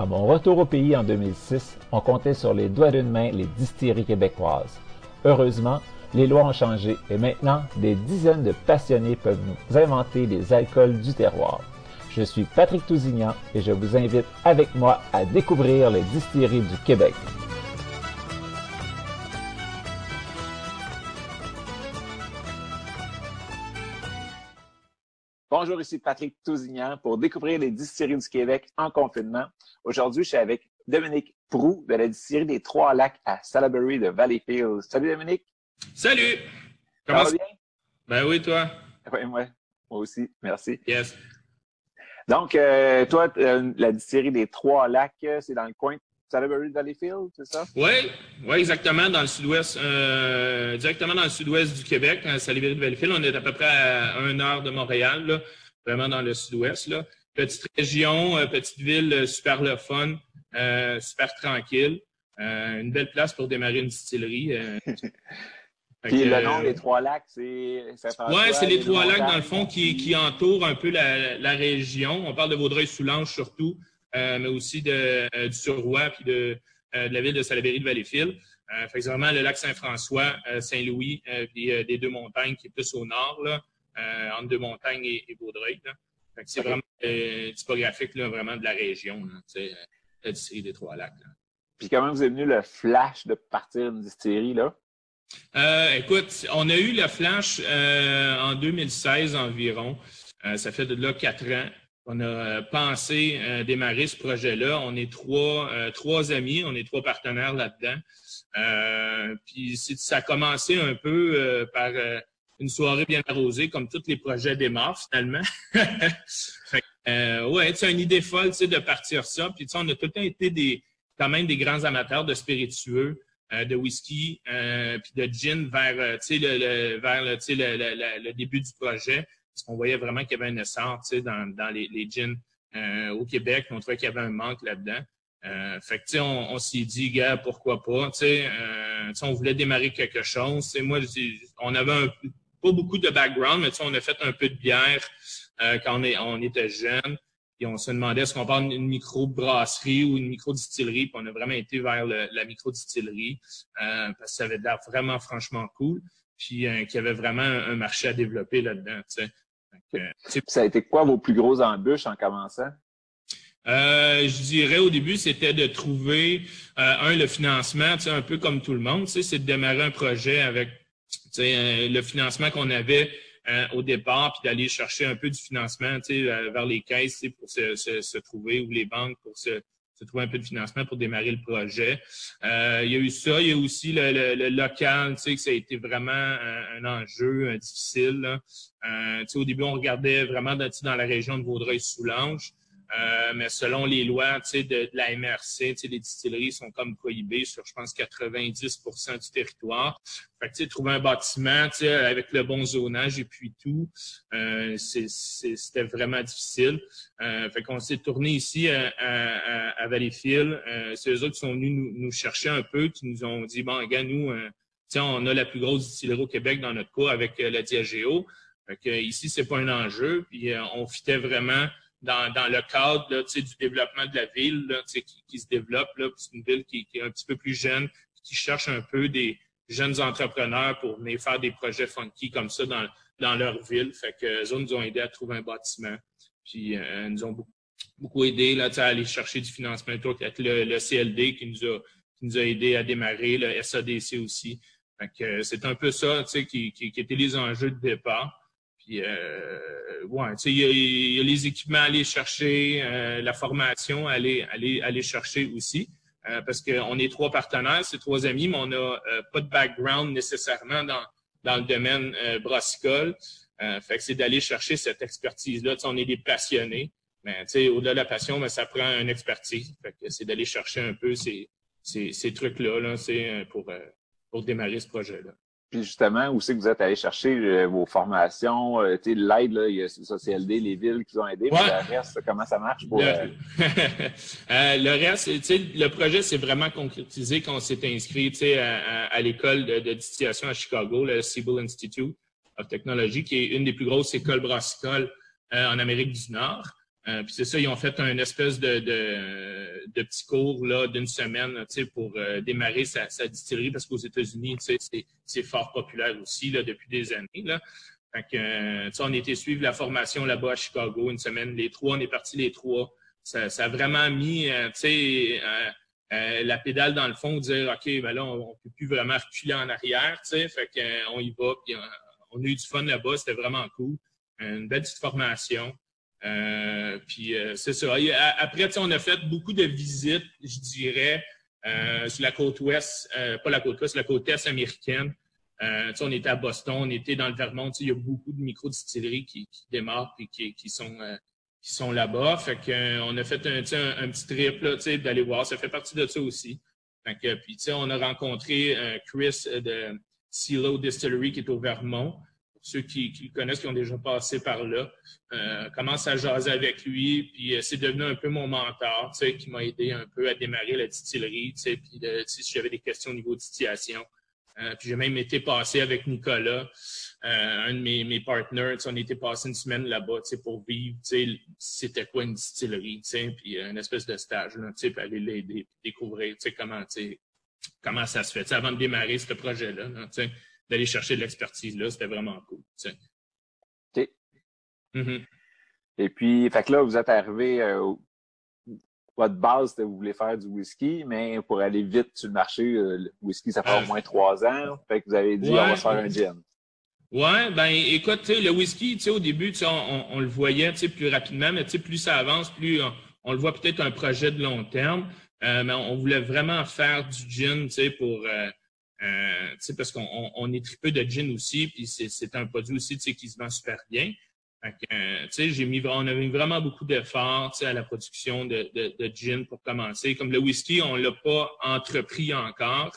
À mon retour au pays en 2006, on comptait sur les doigts d'une main les distilleries québécoises. Heureusement, les lois ont changé et maintenant, des dizaines de passionnés peuvent nous inventer des alcools du terroir. Je suis Patrick Tousignan et je vous invite avec moi à découvrir les distilleries du Québec. Bonjour, ici Patrick Tousignan pour découvrir les distilleries du Québec en confinement. Aujourd'hui, je suis avec Dominique Prou de la distillerie des Trois Lacs à Salaberry de Valleyfield. Salut Dominique. Salut. Comment ça va bien? Ben oui, toi. Oui, moi, moi aussi. Merci. Yes. Donc, euh, toi, euh, la distillerie des Trois Lacs, euh, c'est dans le coin de Salaberry de Valleyfield, c'est ça? Oui, ouais, exactement, dans le sud-ouest, euh, directement dans le sud-ouest du Québec, à Salaberry de Valleyfield. On est à peu près à une heure de Montréal, là, vraiment dans le sud-ouest. Petite région, euh, petite ville, euh, super le fun, euh, super tranquille. une belle place pour démarrer une distillerie. Puis le nom des Trois Lacs, c'est Oui, c'est les Trois Lacs, dans le fond, qui, qui entourent un peu la, la région. On parle de Vaudreuil-Soulanges surtout, mais aussi de, euh, du Surroi puis de, euh, de, la ville de Salaberry de Valleyfield. Euh, fait vraiment le lac Saint-François, Saint-Louis, puis des deux montagnes qui est plus au nord, là, entre deux montagnes et, et Vaudreuil. c'est vraiment typographique là, vraiment de la région, là, la distillerie des Trois-Lacs. Puis comment vous est venu le flash de partir une distillerie, là? Euh, écoute, on a eu le flash euh, en 2016 environ. Euh, ça fait de là quatre ans. On a pensé démarrer ce projet-là. On est trois, trois amis, on est trois partenaires là-dedans. puis ça a commencé un peu par une soirée bien arrosée, comme tous les projets démarrent finalement. ouais, c'est une idée folle, de partir ça. Puis on a tout le temps été des, quand même des grands amateurs de spiritueux. Euh, de whisky euh, puis de gin vers, euh, le, le, vers le, le, le, début du projet. Parce qu'on voyait vraiment qu'il y avait un essence dans, dans les, gins euh, au Québec. On trouvait qu'il y avait un manque là-dedans. Euh, fait que, on, on s'est dit, gars, pourquoi pas? Euh, on voulait démarrer quelque chose. moi, on avait un, pas beaucoup de background, mais on a fait un peu de bière quand on, était jeune. Puis on se demandait est-ce qu'on parle d'une micro-brasserie ou une micro-distillerie? Puis on a vraiment été vers la micro-distillerie euh, parce que ça avait l'air vraiment franchement cool. Puis euh, qu'il y avait vraiment un, marché à développer là-dedans. Euh, ça a été quoi vos plus grosses embûches en commençant? Euh, je dirais au début, c'était de trouver, un, le financement, un peu comme tout le monde, c'est de démarrer un projet avec le financement qu'on avait euh, au départ, puis d'aller chercher un peu du financement euh, vers les caisses pour se, se, se, trouver ou les banques pour se, se, trouver un peu de financement pour démarrer le projet. Euh, il y a eu ça, il y a aussi le, le, le local, que ça a été vraiment un, enjeu difficile. Euh, au début, on regardait vraiment dans, dans la région de Vaudreuil-Soulanges. Euh, mais selon les lois de, de la MRC, les distilleries sont comme prohibées sur, je pense, 90% du territoire. Fait que, trouver un bâtiment avec le bon zonage et puis tout, euh, c'était vraiment difficile. Euh, fait qu'on s'est tourné ici à, à, à Valleyfield. Euh, C'est eux autres qui sont venus nous, nous, chercher un peu, qui nous ont dit, bon, gars, nous, euh, on a la plus grosse distillerie au Québec dans notre cas avec la Diageo. Fait que, ici, c'est pas un enjeu. Puis on fitait vraiment dans, dans le cadre là, du développement de la ville là, qui, qui se développe. C'est une ville qui, qui, est un petit peu plus jeune, qui cherche un peu des jeunes entrepreneurs pour venir faire des projets funky comme ça dans, dans leur ville. Fait que eux nous ont aidé à trouver un bâtiment. Puis euh, nous ont beaucoup, beaucoup aidé là, à aller chercher du financement avec le, le CLD qui nous a qui nous a aidé à démarrer, le SADC aussi. c'est un peu ça qui, qui, qui étaient les enjeux de départ. Puis, euh, ouais, il y, y, a les équipements à aller chercher, euh, la formation à aller, aller, aller chercher aussi. Euh, parce qu'on est trois partenaires, c'est trois amis, mais on n'a euh, pas de background nécessairement dans, dans le domaine euh, brassicole. fait que c'est d'aller chercher cette expertise-là. on est des passionnés, mais au-delà de la passion, mais ça prend une expertise. Fait que c'est d'aller chercher un peu ces, ces, ces trucs-là là, pour, pour démarrer ce projet-là. Puis justement, où c'est que vous êtes allé chercher euh, vos formations, euh, tu sais, l'aide, là, il y a ça, CLD, les villes qui ont aidé, mais le reste, comment ça marche pour... Le, euh... le reste, tu sais, le projet s'est vraiment concrétisé quand on s'est inscrit, tu sais, à, à, l'école de, de, distillation à Chicago, le Siebel Institute of Technology, qui est une des plus grosses écoles brassicoles euh, en Amérique du Nord. Euh, puis c'est ça, ils ont fait un espèce de, de, de petit cours là d'une semaine, pour euh, démarrer sa, sa, distillerie, parce qu'aux États-Unis, c'est fort populaire aussi là, depuis des années. Là. Fait que, euh, on été suivre la formation là-bas à Chicago une semaine. Les trois, on est partis les trois. Ça, a vraiment mis, la pédale dans le fond, dire OK, ben là, on, ne peut plus vraiment reculer en arrière, qu'on y va, puis on, a eu du fun là-bas, c'était vraiment cool. Une belle petite formation. Euh, euh, c'est ça. Après, on a fait beaucoup de visites, je dirais, euh, sur la côte ouest, pas la côte ouest, la côte est américaine. on était à Boston, on était dans le Vermont. Il y a beaucoup de micro-distilleries qui, qui, démarrent et qui, qui sont qui sont là-bas. Fait que, on a fait un, un, petit trip d'aller voir. Ça fait partie de ça aussi. Fait que, puis on a rencontré Chris de Silo Distillery qui est au Vermont ceux qui, le connaissent, qui ont déjà passé par là, euh, commence à jaser avec lui, puis euh, c'est devenu un peu mon mentor, tu sais, qui m'a aidé un peu à démarrer la distillerie, tu sais, puis si j'avais des questions au niveau de distillation. Euh, puis j'ai même été passé avec Nicolas, un de mes, partners, on était passé une semaine là-bas, tu sais, pour vivre, tu sais, c'était quoi une distillerie, tu sais, puis une espèce de stage, tu sais, puis aller l'aider, découvrir, tu sais, comment, tu sais, comment ça se fait, avant de démarrer ce projet-là, tu sais d'aller chercher de l'expertise là, c'était vraiment cool. OK. Mm-hmm. Et puis, fait que là, vous êtes arrivé, euh, votre base, c'était vous voulez faire du whisky, mais pour aller vite sur le marché, euh, le whisky, ça fait au euh, moins trois ans. Fait que vous avez dit, on va faire un gin. Ouais, ben écoute, le whisky, au début, on, on, le voyait plus rapidement, mais plus ça avance, plus on, le voit peut-être un projet de long terme. mais on voulait vraiment faire du gin pour euh, parce qu'on on, est tripeux de gin aussi, puis c'est un produit aussi qui se vend super bien. Euh, j'ai mis, on a mis vraiment beaucoup d'efforts à la production de, de, de, gin pour commencer. Comme le whisky, on l'a pas entrepris encore.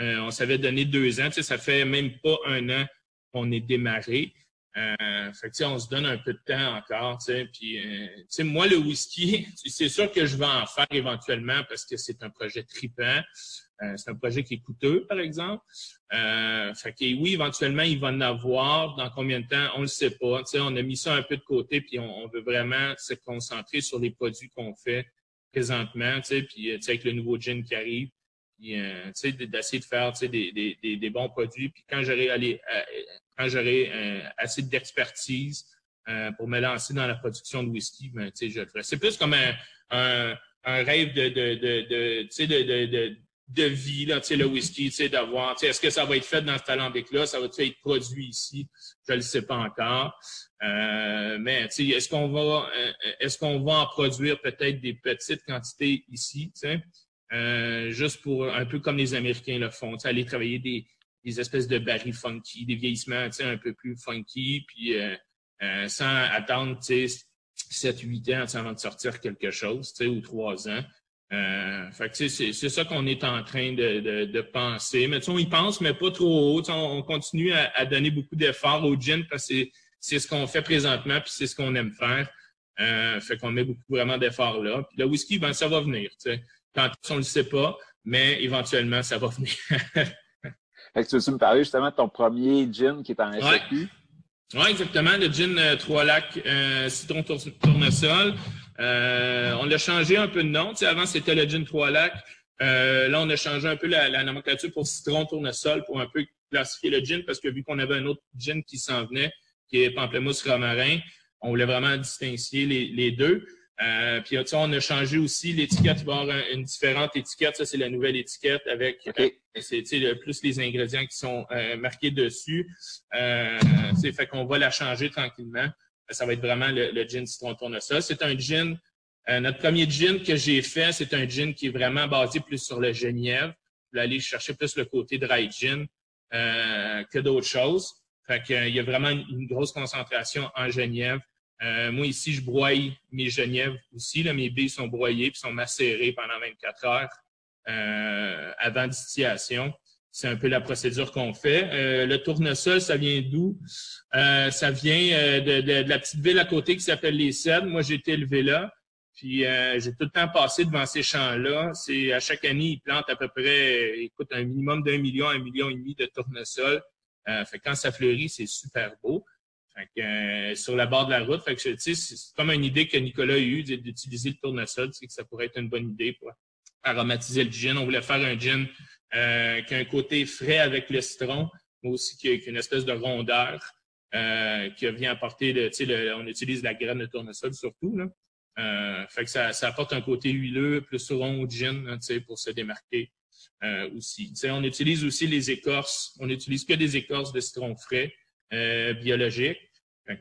Euh, on s'avait donné deux ans. Ça fait même pas un an qu'on est démarré. Euh, fait on se donne un peu de temps encore. Puis, euh, moi, le whisky, c'est sûr que je vais en faire éventuellement parce que c'est un projet tripant. Euh, c'est un projet qui est coûteux, par exemple. Euh, fait que oui, éventuellement, il va en avoir. Dans combien de temps, on ne le sait pas. on a mis ça un peu de côté, puis on, veut vraiment se concentrer sur les produits qu'on fait présentement, puis euh, avec le nouveau gin qui arrive, puis euh, d'essayer de faire des, des, des, bons produits. Puis quand j'aurai allé, quand j'aurai assez d'expertise pour me lancer dans la production de whisky, ben, je le ferai. C'est plus comme un, un, un rêve de, de, de, de, de, vie, là, le whisky, d'avoir, est-ce que ça va être fait dans ce alambic-là, ça va être produit ici, je ne le sais pas encore. Euh, mais est-ce qu'on va euh, est-ce qu'on va en produire peut-être des petites quantités ici, euh, juste pour un peu comme les Américains le font, aller travailler des, des espèces de barils funky, des vieillissements un peu plus funky, puis euh, euh sans attendre 7-8 ans avant de sortir quelque chose, ou 3 ans. Euh, fait que c'est, c'est ça qu'on est en train de, de, de penser. Mais on y pense, mais pas trop haut. On, continue à, à, donner beaucoup d'efforts au gin parce que c'est, c'est ce qu'on fait présentement, puis c'est ce qu'on aime faire. Euh, fait qu'on met beaucoup vraiment d'efforts là. Puis le whisky, ben ça va venir. T'sais. Quand on le sait pas, mais éventuellement, ça va venir. fait que tu veux me parler justement de ton premier gin qui est en SAQ? Oui, exactement. Le gin euh, Trois Lacs euh, Citron Tournesol. Euh, on a changé un peu de nom. Tu sais, avant, c'était le gin Trois Lacs. Euh, là, on a changé un peu la, la, nomenclature pour Citron Tournesol pour un peu classifier le gin parce que vu qu'on avait un autre gin qui s'en venait, qui est Pamplemousse Romarin, on voulait vraiment distinguer les, les deux. Euh, puis on a changé aussi l'étiquette, il va y avoir une différente étiquette. Ça, c'est la nouvelle étiquette avec c'est plus les ingrédients qui sont marqués dessus. Euh, fait qu'on va la changer tranquillement. Ça va être vraiment le, le gin citron tournesol. C'est un gin euh, notre premier gin que j'ai fait, c'est un gin qui est vraiment basé plus sur le genièvre. Je vais aller chercher plus le côté dry gin euh, que d'autres choses. Fait que, euh, il y a vraiment une, grosse concentration en genièvre. moi, ici, je broye mes genièvres aussi. Là, mes billes sont broyées puis sont macérées pendant 24 heures avant distillation. C'est un peu la procédure qu'on fait. le tournesol, ça vient d'où? ça vient de, de, la petite ville à côté qui s'appelle Les Cèdres. Moi, j'ai été élevé là. Puis euh, j'ai tout le temps passé devant ces champs-là. C'est à chaque année, ils plantent à peu près, écoute, un minimum d'un million, un million et demi de tournesol. Euh, fait quand ça fleurit, c'est super beau. Fait que, euh, sur la bord de la route, fait que c'est comme une idée que Nicolas a eue d'utiliser le tournesol, que ça pourrait être une bonne idée pour aromatiser le gin. On voulait faire un gin euh, qui a un côté frais avec le citron, mais aussi qui a, une espèce de rondeur euh, qui vient apporter, le, le, on utilise la graine de tournesol surtout, là. Euh, fait que ça, ça, apporte un côté huileux, plus rond au gin, hein, pour se démarquer euh, aussi. on utilise aussi les écorces. On n'utilise que des écorces de citron frais euh, biologiques.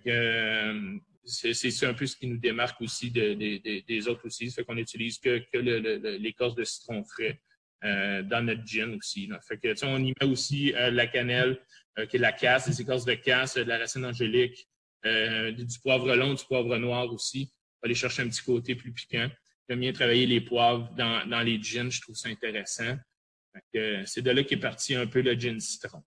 Euh, c'est un peu ce qui nous démarque aussi de, des autres aussi. Fait qu'on n'utilise que, que l'écorce de citron frais dans notre gin aussi. Fait que, on y met aussi la cannelle, qui est la casse, des écorces de casse, de la racine angélique, du poivre long, du poivre noir aussi aller chercher un petit côté plus piquant. J'aime bien travailler les poivres dans, dans les gins, je trouve ça intéressant. C'est de là qu'est parti un peu le gin citron,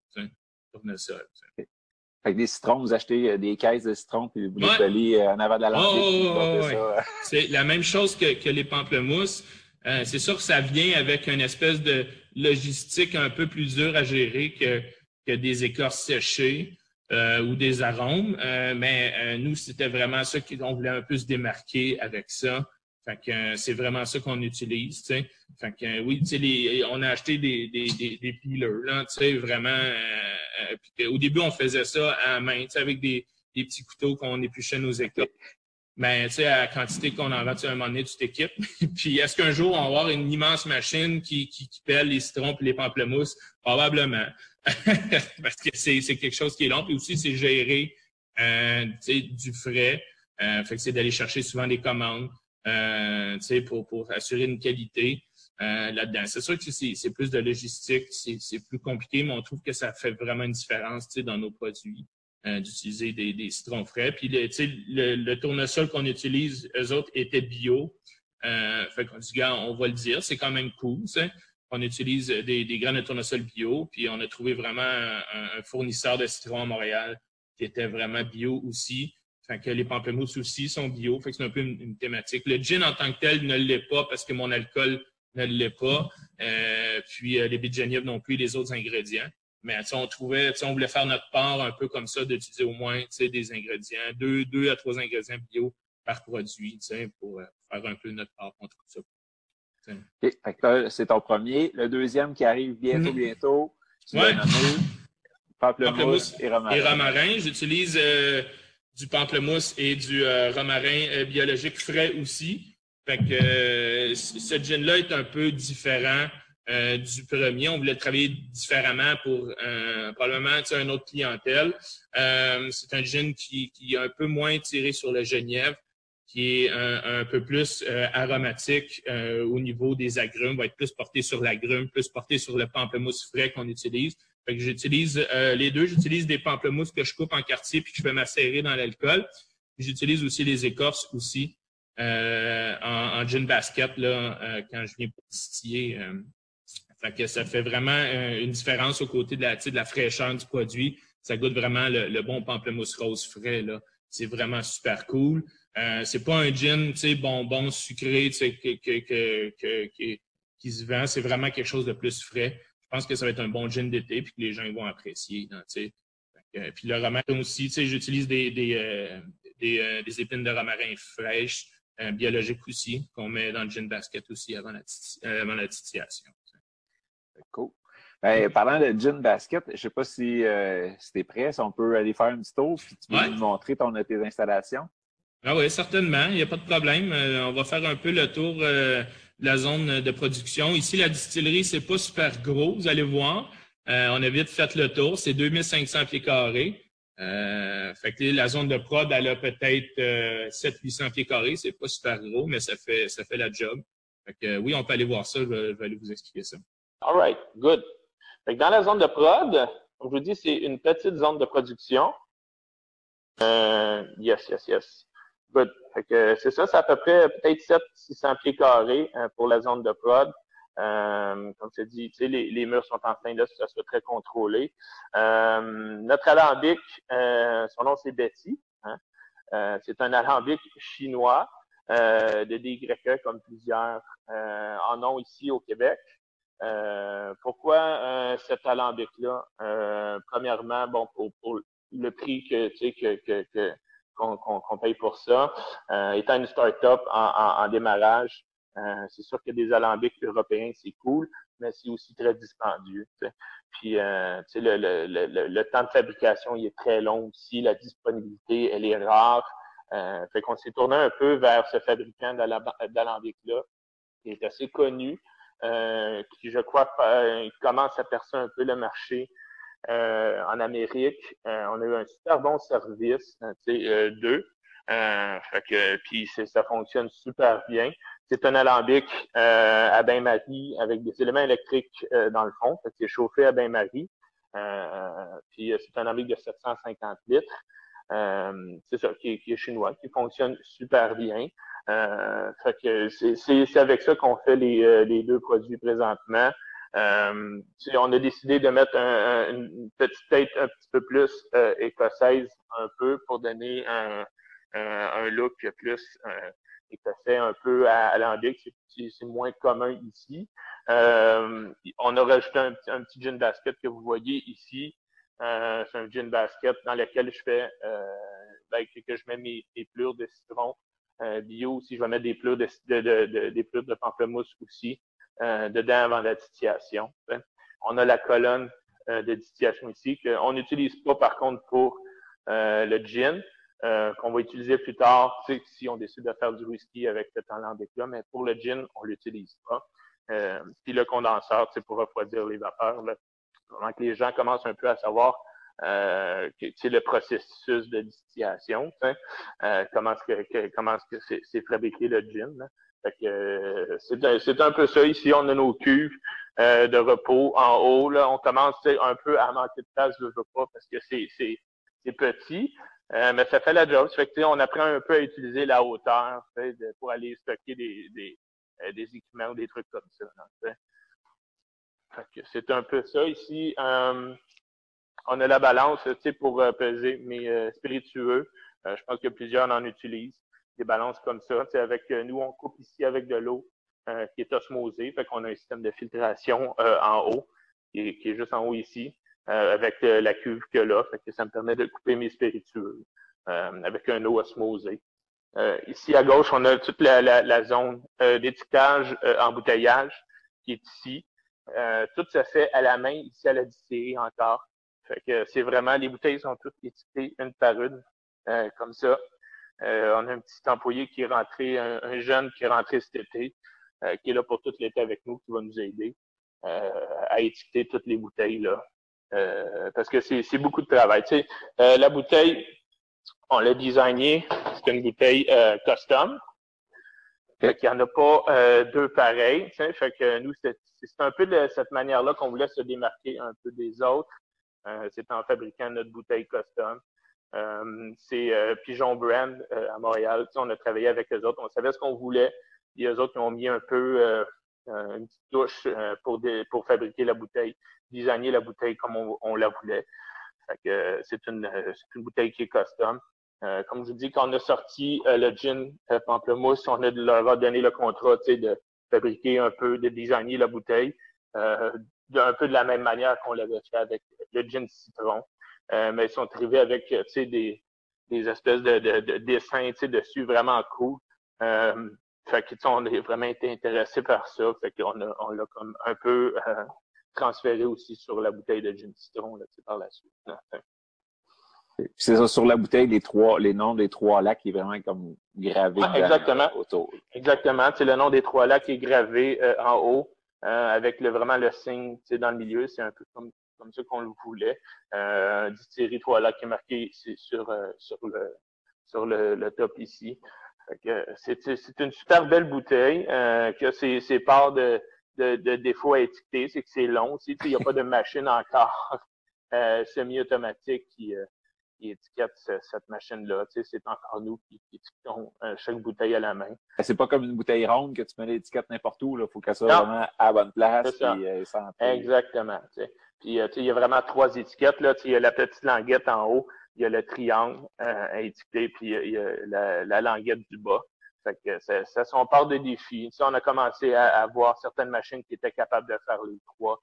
tournesol. Fait que des citrons, vous achetez euh, des caisses de citron puis vous les collez euh, en avant de la lampe. c'est la même chose que, que les pamplemousses. Euh, c'est sûr que ça vient avec une espèce de logistique un peu plus dure à gérer que, que des écorces séchées. Euh, ou des arômes. Euh, mais euh, nous, c'était vraiment ça qu'on voulait un peu se démarquer avec ça. Fait que c'est vraiment ça qu'on utilise, tu sais. Fait que oui, les, on a acheté des, des, des, des là, vraiment. au début, on faisait ça à main, avec des, des petits couteaux qu'on épluchait nos écoles. Mais tu sais, à la quantité qu'on en vend, tu sais, à un moment donné, tu t'équipes. puis est-ce qu'un jour, on va avoir une immense machine qui, qui, qui pèle les citrons et les pamplemousses? Probablement. parce que c'est quelque chose qui est long. Puis aussi, c'est gérer euh, du frais. Euh, fait que c'est d'aller chercher souvent des commandes euh, pour, pour assurer une qualité euh, là-dedans. C'est sûr que c'est plus de logistique, c'est plus compliqué, mais on trouve que ça fait vraiment une différence dans nos produits. Euh, d'utiliser des, des, citrons frais. Puis le, le, le tournesol qu'on utilise, eux autres, étaient bio. Euh, fait qu'on dit, gars, on va le dire, c'est quand même cool. on utilise des, des graines de tournesol bio, puis on a trouvé vraiment un, fournisseur de citron à Montréal qui était vraiment bio aussi. Fait que les pamplemousses aussi sont bio. Fait que c'est un peu une, thématique. Le gin en tant que tel ne l'est pas parce que mon alcool ne l'est pas. Euh, puis euh, les de non plus, les autres ingrédients. Mais on trouvait, on voulait faire notre part un peu comme ça, d'utiliser au moins des ingrédients, deux, deux à trois ingrédients bio par produit, pour euh, faire un peu notre part contre ça c'est ton premier. Le deuxième qui arrive bientôt, mhm. bientôt, tu pamplemousse, et romarin. J'utilise euh, du pamplemousse et du euh, romarin biologique frais aussi. Fait que ce gin-là est un peu différent du premier. On voulait travailler différemment pour probablement une autre clientèle. c'est un gin qui, qui est un peu moins tiré sur le genièvre qui est un, peu plus euh, aromatique euh, au niveau des agrumes, va être plus porté sur l'agrume, plus porté sur le pamplemousse frais qu'on utilise. Fait que j'utilise euh, les deux. J'utilise des pamplemousses que je coupe en quartier puis que je fais macérer dans l'alcool. J'utilise aussi les écorces aussi en, en, gin basket là, quand je viens pour distiller. Fait que ça fait vraiment une différence au côté de la, de la fraîcheur du produit. Ça goûte vraiment le, bon pamplemousse rose frais. Là. C'est vraiment super cool. Euh, c'est pas un gin, tu sais, bonbon sucré, tu sais, que, que, que, qui se vend. C'est vraiment quelque chose de plus frais. Je pense que ça va être un bon gin d'été puis que les gens vont apprécier. Euh, puis le romarin aussi, tu sais, j'utilise des, des, euh, des, des, épines de romarin fraîches, biologiques aussi, qu'on met dans le gin basket aussi avant la, avant la titillation. Cool. Ben, parlant de gin basket, je sais pas si, si tu es prêt, si on peut aller faire un petit tour, puis tu peux nous montrer ton, tes installations. Ah oui, certainement, il n'y a pas de problème. on va faire un peu le tour de la zone de production. Ici, la distillerie, c'est pas super gros, vous allez voir. on a vite fait le tour, c'est 2500 pieds carrés. Euh, fait que la zone de prod, elle a peut-être euh, 700-800 pieds carrés. C'est pas super gros, mais ça fait, ça fait la job. Fait que, oui, on peut aller voir ça. Je vais, aller vous expliquer ça. All right, good. Dans la zone de prod, comme je vous dis, c'est une petite zone de production. Euh, yes, yes, yes. Good. C'est ça, c'est à peu près peut-être 700-600 pieds carrés euh, pour la zone de prod. Euh, comme je dit, les, les murs sont en train là, ça soit très contrôlé. Euh, notre alambic, euh, son nom c'est Betty. Hein. c'est un alambic chinois de DYE comme plusieurs en ont ici au Québec. Pourquoi cet alambic-là? premièrement, bon, pour, le prix que, que, que, qu'on paye pour ça. étant une start-up en démarrage, euh, c'est sûr que des alambics européens, c'est cool, mais c'est aussi très dispendieux. Puis, euh, le, le, le, le, temps de fabrication, il est très long aussi. La disponibilité, elle est rare. Euh, fait qu'on s'est tourné un peu vers ce fabricant d'alambics-là, qui est assez connu, euh, qui, je crois, commence à percer un peu le marché euh, en Amérique. on a eu un super bon service, tu sais, d'eux. fait que, puis ça fonctionne super bien. C'est un alambic euh, à bain-marie avec des éléments électriques euh, dans le fond. C'est chauffé à bain-marie. Euh, puis c'est un alambic de 750 litres. C'est ça, qui est, chinois, qui fonctionne super bien. fait que c'est avec ça qu'on fait les, les, deux produits présentement. on a décidé de mettre une petite tête un petit peu plus écossaise un peu pour donner un, un look plus fait un peu à alambic, c'est moins commun ici. Euh, on a rajouté un, un, petit gin basket que vous voyez ici. Euh, c'est un gin basket dans lequel je fais euh, ben, que je mets mes, mes plures de citron euh, bio aussi. Je vais mettre des plures de, de, de, des plures de pamplemousse aussi euh, dedans avant la distillation. On a la colonne euh, de distillation ici qu'on n'utilise pas par contre pour le gin. Euh, qu'on va utiliser plus tard, si on décide de faire du whisky avec cet alambic-là, mais pour le gin, on l'utilise pas. Euh, puis le condenseur, c'est pour refroidir les vapeurs. Là. Que les gens commencent un peu à savoir euh, le processus de distillation, euh, comment est-ce que, comment est-ce que c'est, fabriqué le gin. Fait que, euh, c'est, un peu ça. Ici, on a nos cuves euh, de repos en haut. Là, on commence un peu à manquer de place, je veux pas, parce que c'est, c'est, c'est petit. Euh, mais ça fait la job. Fait que, on apprend un peu à utiliser la hauteur pour aller stocker des, des, euh, des, équipements ou des trucs comme ça. C'est un peu ça. Ici, euh, on a la balance pour peser mes spiritueux. je pense que plusieurs en utilisent. Des balances comme ça. Avec nous, on coupe ici avec de l'eau qui est osmosée. Fait qu'on a un système de filtration en haut, qui est, juste en haut ici. Euh, avec euh, la cuve que là. Fait que ça me permet de couper mes spiritueux euh, avec un eau osmosée. ici à gauche, on a toute la, la, la zone d'étiquetage, embouteillage qui est ici. Tout se fait à la main ici à la distillerie encore. Fait que c'est vraiment, les bouteilles sont toutes étiquetées une par une, comme ça. on a un petit employé qui est rentré, un, jeune qui est rentré cet été, qui est là pour tout l'été avec nous, qui va nous aider à étiqueter toutes les bouteilles là, euh, parce que c'est beaucoup de travail. Tu sais, euh, la bouteille, on l'a designée, c'est une bouteille euh, custom. Fait qu'il n'y en a pas deux pareils. Fait que nous, c'est un peu de cette manière-là qu'on voulait se démarquer un peu des autres. c'est en fabriquant notre bouteille custom. c'est Pigeon Brand à Montréal. On a travaillé avec eux autres. On savait ce qu'on voulait. Et eux autres, ils ont mis un peu une petite touche pour, pour fabriquer la bouteille designer la bouteille comme on, la voulait. c'est une, une bouteille qui est custom. Euh, comme je vous dis, quand on a sorti euh, le gin euh, pamplemousse, on a leur a donné le contrat de fabriquer un peu, de designer la bouteille euh, un peu de la même manière qu'on l'avait fait avec le gin citron. mais ils sont arrivés avec des, des espèces de, de, de dessins dessus vraiment cool. fait que, on a vraiment été intéressés par ça. Fait qu'on a, on l'a comme un peu transféré aussi sur la bouteille de gin citron là, par la suite. C'est ça, sur la bouteille, les trois, les noms des trois lacs qui est vraiment comme gravé exactement. autour. Exactement. C'est le nom des trois lacs qui est gravé euh, en haut, euh, avec le, vraiment le signe dans le milieu. C'est un peu comme, comme ça qu'on le voulait. Euh, distillerie trois lacs qui est marqué sur, euh, sur, le, sur le, le top ici. C'est une super belle bouteille euh, qui a ses, ses parts de, de, de défauts à étiqueter. C'est que c'est long aussi. Il n'y a pas de machine encore euh, semi-automatique qui, euh, qui étiquette cette machine-là. C'est encore nous qui, étiquetons euh, chaque bouteille à la main. C'est pas comme une bouteille ronde que tu mets l'étiquette n'importe où. Il faut qu'elle soit vraiment à la bonne place. Euh, Exactement. Puis euh, il y a vraiment trois étiquettes. Là. Il y a la petite languette en haut, il y a le triangle euh, étiqueté, puis il y a la, la languette du bas. Fait que ça, ça sont part de défis. on a commencé à, à, voir certaines machines qui étaient capables de faire les trois.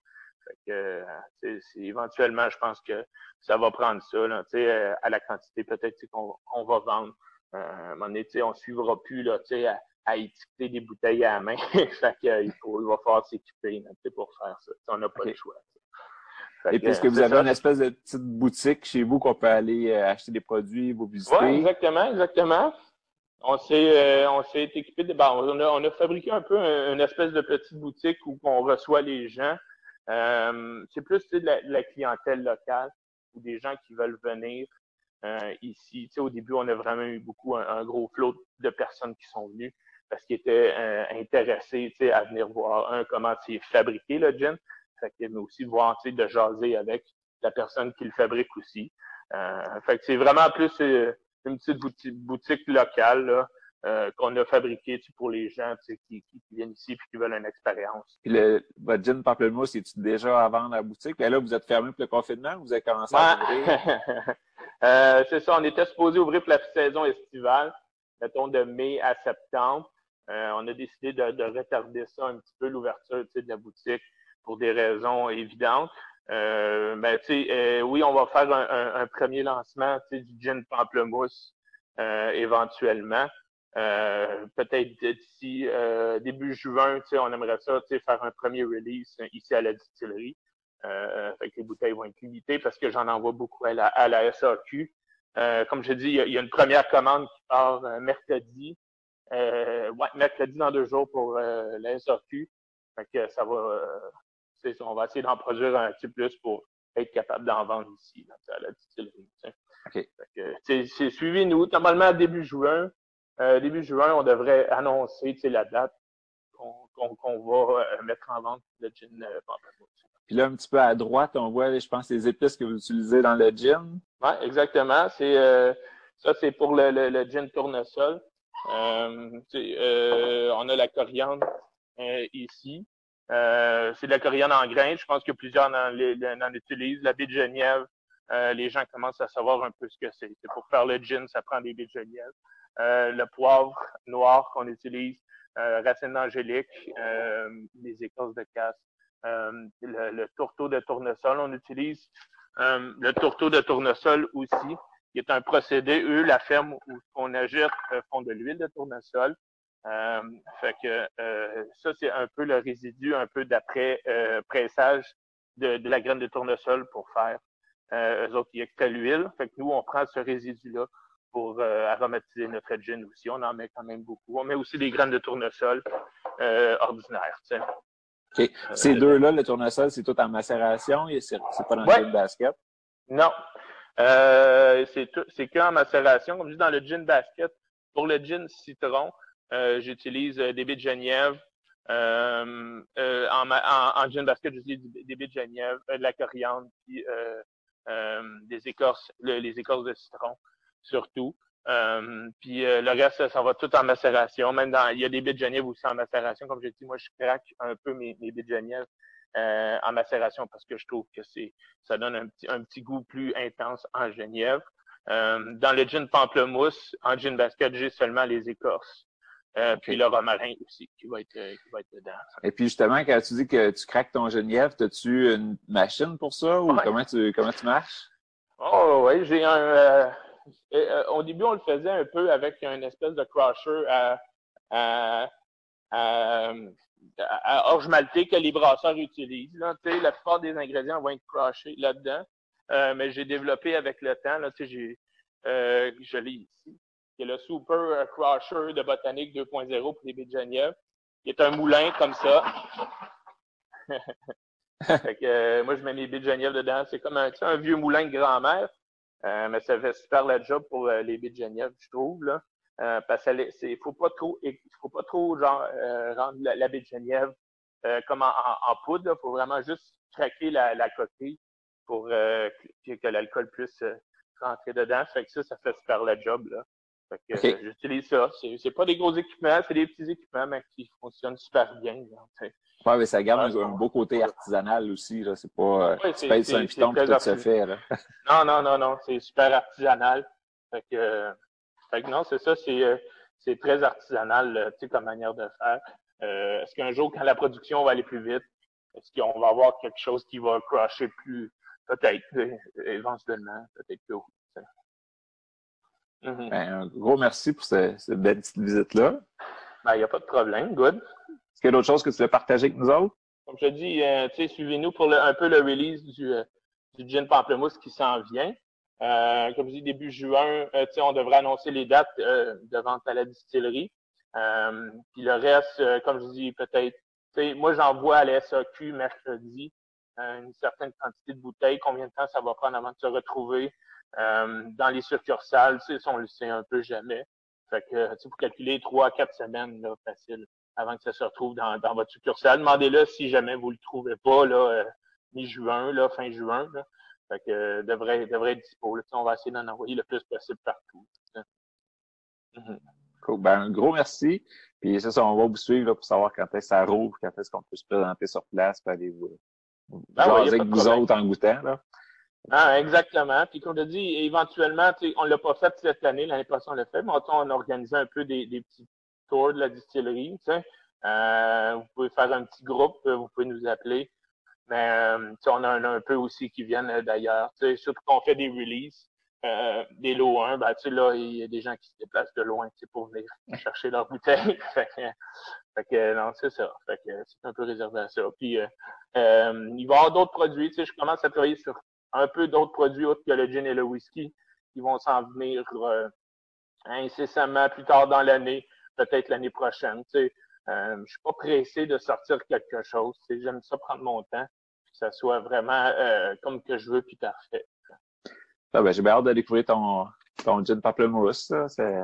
Fait que, c'est, éventuellement, je pense que ça va prendre ça, là, euh, à la quantité peut-être qu'on, qu'on va vendre. Euh, à un moment donné, on ne suivra plus là, à, à étiqueter des bouteilles à la main. fait que, il, faut, il va falloir s'équiper pour faire ça. on n'a pas le choix. Et puisque vous avez une espèce de petite boutique chez vous qu'on peut aller euh, acheter des produits, vous visiter? Oui, exactement, exactement. On s'est euh, on s'est équipé de ben, on, a, on a fabriqué un peu une espèce de petite boutique où on reçoit les gens. Euh, c'est plus de la, de la, clientèle locale ou des gens qui veulent venir euh, ici. au début, on a vraiment eu beaucoup un, gros flot de personnes qui sont venues parce qu'ils étaient euh, intéressés à venir voir un comment c'est fabriqué le gin, fait que, mais aussi voir de jaser avec la personne qui le fabrique aussi. Euh, fait que c'est vraiment plus euh, une petite boutique, boutique locale là, euh, qu'on a fabriqué pour les gens qui, qui, viennent ici et qui veulent une expérience. Puis le, votre gin pamplemousse, est-tu déjà à vendre à la boutique? Et là, vous êtes fermé pour le confinement ou vous avez commencé à ouvrir? euh, c'est ça, on était supposé ouvrir pour la saison estivale, mettons de mai à septembre. Euh, on a décidé de, de, retarder ça un petit peu, l'ouverture de la boutique, pour des raisons évidentes. Euh, ben, euh, oui, on va faire un, un, un premier lancement du gin pamplemousse euh, éventuellement. Euh, peut-être d'ici euh, début juin, on aimerait ça faire un premier release ici à la distillerie. Euh, fait que les bouteilles vont être limitées parce que j'en envoie beaucoup à la, à la SAQ. Euh, comme je dis, il y, a, une première commande qui part mercredi. ouais, mercredi dans deux jours pour la SAQ. Fait que ça va. on va essayer d'en produire un petit plus pour être capable d'en vendre ici, à la distillerie. Okay. C'est suivi nous. Normalement, début juin, euh, début juin, on devrait annoncer la date qu'on va euh, mettre en vente le gin euh. Puis là, un petit peu à droite, on voit, je pense, les épices que vous utilisez dans le gin. Oui, exactement. C'est euh, ça, c'est pour le, le, le, gin tournesol. On a la coriandre ici. c'est de la coriandre en grains. Je pense que plusieurs en, en utilisent. La baie de Genève, les gens commencent à savoir un peu ce que c'est. C'est pour faire le gin, ça prend des baies de Genève. Euh, le poivre noir qu'on utilise, euh, racine d'angélique, euh, les écorces de casse, le, le, tourteau de tournesol. On utilise le tourteau de tournesol aussi, qui est un procédé, eux, la ferme où on agite font de l'huile de tournesol. Euh, fait que euh, ça, c'est un peu le résidu, un peu d'après euh, pressage de, de, la graine de tournesol pour faire. Euh, eux autres, ils extraient l'huile. Fait que nous, on prend ce résidu-là, pour euh, aromatiser notre gin aussi. On en met quand même beaucoup. On met aussi des graines de tournesol euh, ordinaires. OK. Euh, Ces deux-là, le tournesol, c'est tout en macération? C'est pas dans le gin basket? Non. Euh, c'est qu'en macération. Comme je dis, dans le gin basket, pour le gin citron, euh, j'utilise des baies de genièvre. Euh, en, en, en, gin basket, j'utilise des baies de genièvre, de la coriandre, puis des écorces, les écorces de citron surtout. Euh, puis euh, le reste, ça va tout en macération. Même dans, il y a des baies de Genève aussi en macération. Comme je dis, moi, je craque un peu mes, mes baies de Genève euh, en macération parce que je trouve que c'est, ça donne un petit, un petit goût plus intense en Genève. dans le gin pamplemousse, en gin basket, j'ai seulement les écorces. Puis le romarin aussi qui va être, qui va être dedans. Et puis justement, quand tu dis que tu craques ton Genève, as-tu une machine pour ça ou comment tu comment tu marches? Oh oui, j'ai un euh, au début, on le faisait un peu avec une espèce de crusher à, orge maltais que les brasseurs utilisent. La plupart des ingrédients vont être crushés là-dedans. mais j'ai développé avec le temps. Là, j'ai, je l'ai ici. C'est le Super Crusher de Botanique 2.0 pour les Genève, qui est un moulin comme ça. moi, je mets mes baies de dedans. C'est comme un, un vieux moulin de grand-mère. Euh, mais ça fait super le job pour euh, les baies de Genève, je trouve. Là. Euh, parce qu'il faut pas trop, faut pas trop genre, rendre la, baie de Genève comme en, poudre. Il faut vraiment juste craquer la, la coquille pour que, l'alcool puisse rentrer dedans. Fait que ça, ça fait super le job. Là. Fait que j'utilise ça. C'est pas des gros équipements, c'est des petits équipements, mais qui fonctionnent super bien. Oui, mais ça garde un, beau côté artisanal aussi. C'est pas euh, ouais, tu pèses un piton tout se fait. Là. non, non, non, non. C'est super artisanal. Fait que, fait que non, c'est ça, c'est euh, c'est très artisanal, euh, tu sais, comme manière de faire. Euh, est-ce qu'un jour, quand la production va aller plus vite, est-ce qu'on va avoir quelque chose qui va crusher plus? Peut-être éventuellement, peut-être que oui. Mm-hmm. Ben, un gros merci pour cette, cette belle petite visite-là. Ben, il n'y a pas de problème. Good. Est-ce qu'il y a d'autres choses que tu veux partager avec nous autres? Comme je te dis, euh, suivez-nous pour un peu le release du, euh, du gin pamplemousse qui s'en vient. Euh, comme je dis, début juin, on devrait annoncer les dates de vente à la distillerie. puis le reste, comme je dis, peut-être, moi j'envoie à la SAQ mercredi une certaine quantité de bouteilles. Combien de temps ça va prendre avant de se retrouver? Dans les succursales? On le sait un peu jamais. Fait que, tu pour calculer trois quatre semaines, là, facile avant que ça se retrouve dans, dans votre succursale. Demandez-le si jamais vous le trouvez pas, là, euh, mi-juin, là, fin juin. Là. Fait que euh, devrait, devrait être dispo. Là. On va essayer d'en envoyer le plus possible partout. Mm-hmm. Cool. Ben, un gros merci. Puis c'est ça, on va vous suivre là, pour savoir quand est-ce que ça rouvre, quand est-ce qu'on peut se présenter sur place, puis aller vous, ben avec vous autres en goûtant. Là. Ah, exactement. Puis comme je dis, éventuellement, on l'a pas fait cette année, l'année passée on l'a fait, mais on a organisé un peu des, des petits tour de la distillerie. Euh, vous pouvez faire un petit groupe, euh, vous pouvez nous appeler. Mais euh, on a un, peu aussi qui viennent d'ailleurs. Surtout qu'on fait des releases, des lots 1, ben, là, il y a des gens qui se déplacent de loin pour venir chercher leur bouteille. fait, que, non, c'est ça. Fait que c'est un peu réservé à ça. Puis il va y avoir d'autres produits. Je commence à travailler sur un peu d'autres produits autres que le gin et le whisky qui vont s'en venir incessamment plus tard dans l'année peut-être l'année prochaine. Sais, euh, je suis pas pressé de sortir quelque chose. J'aime ça prendre mon temps, que ça soit vraiment euh, comme que je veux, puis parfait. Ah ben, j'ai bien hâte de découvrir ton, ton gin pamplemousse. C'est...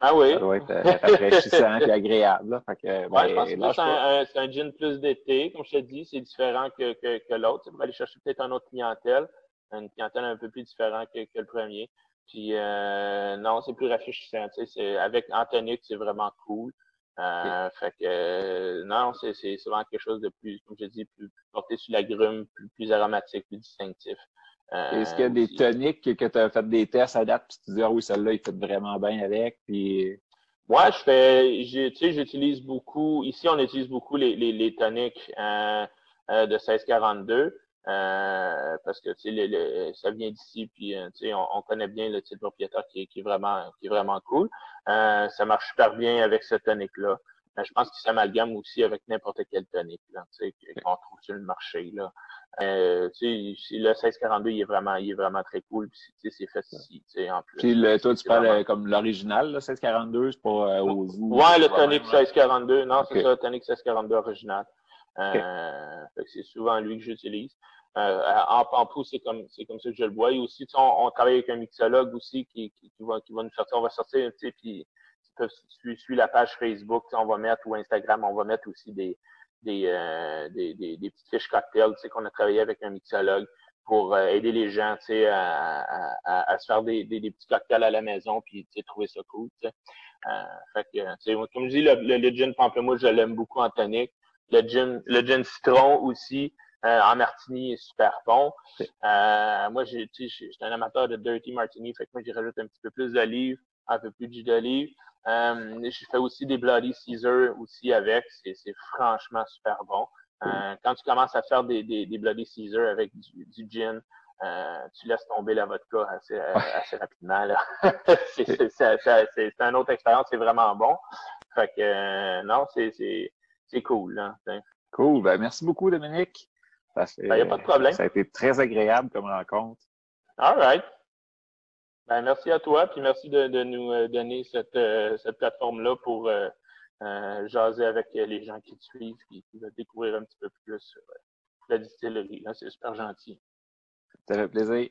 Ah oui. Ça doit être euh, rafraîchissant et agréable. Fait que, ouais, je ben, pense que c'est un, gin plus d'été. Comme je te dis, c'est différent que, que, que l'autre. On va aller chercher peut-être une autre clientèle, une clientèle un peu plus différente que, que le premier. Puis euh, non, c'est plus rafraîchissant. Tu sais, c'est, avec Anthonic, c'est vraiment cool. Euh, fait que euh, non, c'est, vraiment quelque chose de plus, comme je dis, plus, porté sur la grume, plus, plus aromatique, plus distinctif. Euh, Est-ce qu'il y a des toniques que tu as fait des tests à date, puis tu te dis ah oui, celle-là, il fait vraiment bien avec, puis. Moi, je fais, tu sais, j'utilise beaucoup. Ici, on utilise beaucoup les, les, les toniques euh, de 1642. Euh, parce que tu sais, ça vient d'ici, puis euh, tu sais, on, connaît bien le type propriétaire qui, est vraiment qui est vraiment cool. Euh, ça marche super bien avec ce tonique-là. Mais je pense qu'il s'amalgame aussi avec n'importe quel tonique là, tu sais, qu'on trouve sur le marché. Là. Euh, tu sais, le 1642, il est vraiment, il est vraiment très cool. Puis, tu sais, c'est fait ici, tu sais, en plus. Puis le, toi, tu parles comme l'original, le 1642, c'est pas au Ouais, le tonique 1642. Non, c'est ça, le tonique 1642 original. Euh, c'est souvent lui que j'utilise. Euh, en, en c'est comme c'est comme ça que je le vois. Et aussi, on, on, travaille avec un mixologue aussi qui, qui, qui, va, qui va nous sortir. On va sortir, tu sais, puis suivre, suivre la page Facebook, on va mettre ou Instagram, on va mettre aussi des des, euh, des, des, des, petites fiches cocktails, tu sais, qu'on a travaillé avec un mixologue pour euh, aider les gens, tu sais, à, à, à, se faire des, des, petits cocktails à la maison, puis tu sais, trouver ça cool, tu sais. Euh, fait que, tu sais, comme je dis, le, le, le gin pamplemousse, je l'aime beaucoup en tonique. Le gin, le gin citron aussi, euh, en martini est super bon. Euh, moi, je suis un amateur de dirty martini, fait que moi, j'y rajoute un petit peu plus d'olive, un peu plus de jus d'olive. Euh, je fais aussi des Bloody Caesar aussi avec. C'est franchement super bon. Euh, quand tu commences à faire des, des, des Bloody Caesar avec du, du gin, euh, tu laisses tomber la vodka assez, assez rapidement. c'est une autre expérience, c'est vraiment bon. Fait que non, c'est cool. Cool. Ben, merci beaucoup, Dominique. Il n'y a pas de problème. Ça a été très agréable comme rencontre. All right. Ben, merci à toi, puis merci de, nous euh, donner cette, euh, cette plateforme-là pour euh, jaser avec les gens qui te suivent, puis, découvrir un petit peu plus la distillerie. C'est super gentil. Ça fait plaisir.